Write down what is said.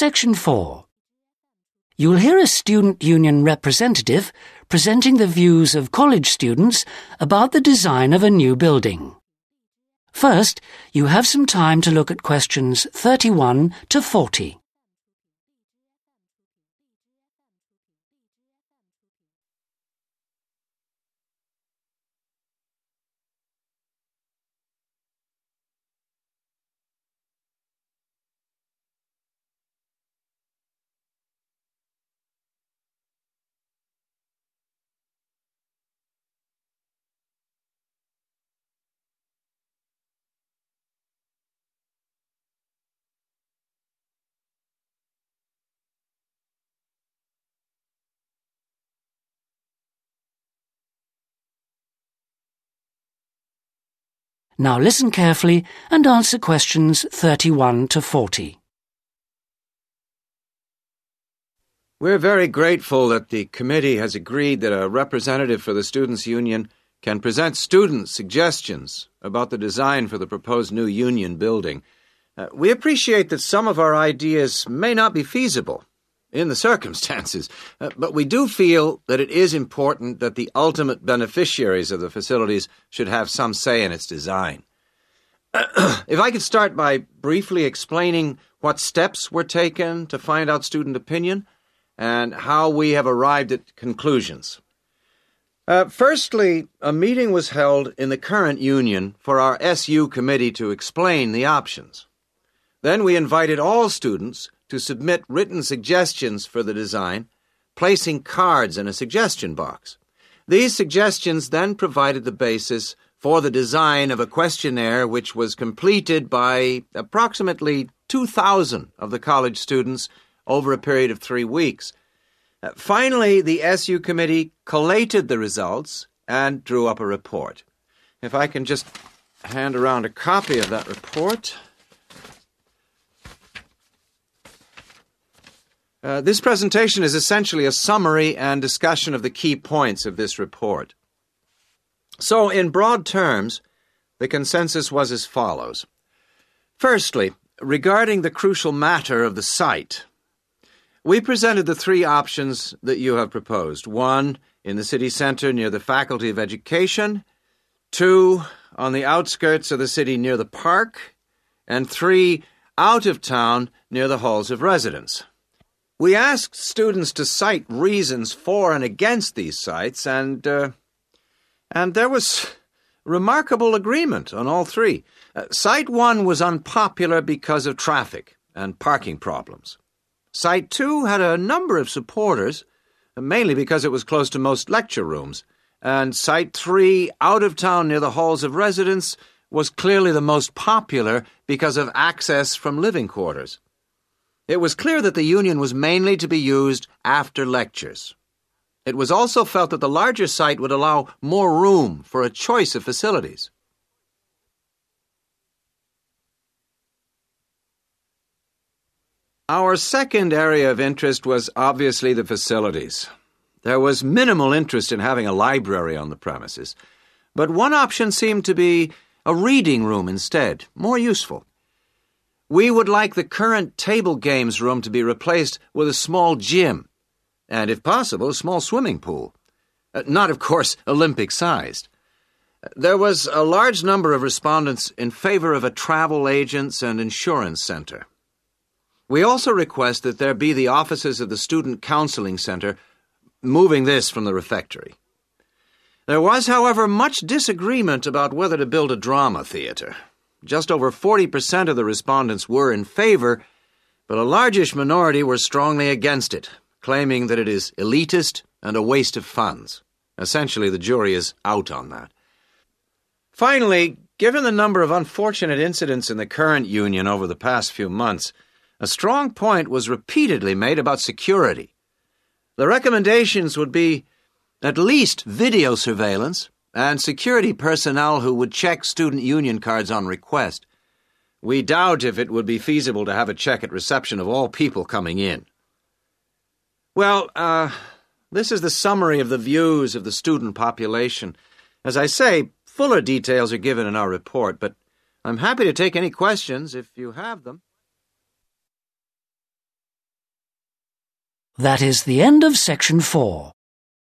Section 4. You'll hear a student union representative presenting the views of college students about the design of a new building. First, you have some time to look at questions 31 to 40. Now listen carefully and answer questions 31 to 40. We're very grateful that the committee has agreed that a representative for the Students' Union can present students suggestions about the design for the proposed new union building. Uh, we appreciate that some of our ideas may not be feasible in the circumstances, uh, but we do feel that it is important that the ultimate beneficiaries of the facilities should have some say in its design. if I could start by briefly explaining what steps were taken to find out student opinion and how we have arrived at conclusions. Uh, firstly, a meeting was held in the current union for our SU committee to explain the options. Then we invited all students to submit written suggestions for the design, placing cards in a suggestion box. These suggestions then provided the basis for the design of a questionnaire which was completed by approximately 2,000 of the college students over a period of three weeks. Uh, finally, the SU committee collated the results and drew up a report. If I can just hand around a copy of that report. Uh, this presentation is essentially a summary and discussion of the key points of this report. So, in broad terms, the consensus was as follows. Firstly, regarding the crucial matter of the site, we presented the three options that you have proposed. One, in the city centre near the Faculty of Education. Two, on the outskirts of the city near the park. And three, out of town near the halls of residence. We asked students to cite reasons for and against these sites, and uh, and there was remarkable agreement on all three. Uh, site one was unpopular because of traffic and parking problems. Site two had a number of supporters, mainly because it was close to most lecture rooms. And Site three, out of town near the halls of residence, was clearly the most popular because of access from living quarters. It was clear that the union was mainly to be used after lectures. It was also felt that the larger site would allow more room for a choice of facilities. Our second area of interest was obviously the facilities. There was minimal interest in having a library on the premises, but one option seemed to be a reading room instead, more useful. We would like the current table games room to be replaced with a small gym, and if possible, a small swimming pool. Uh, not, of course, Olympic sized. There was a large number of respondents in favor of a travel agents and insurance center. We also request that there be the offices of the Student Counseling Center, moving this from the refectory. There was, however, much disagreement about whether to build a drama theater. Just over 40% of the respondents were in favor, but a largish minority were strongly against it, claiming that it is elitist and a waste of funds. Essentially, the jury is out on that. Finally, given the number of unfortunate incidents in the current union over the past few months, a strong point was repeatedly made about security. The recommendations would be at least video surveillance and security personnel who would check student union cards on request. We doubt if it would be feasible to have a check at reception of all people coming in. Well, uh, this is the summary of the views of the student population. As I say, fuller details are given in our report, but I'm happy to take any questions if you have them. That is the end of section four.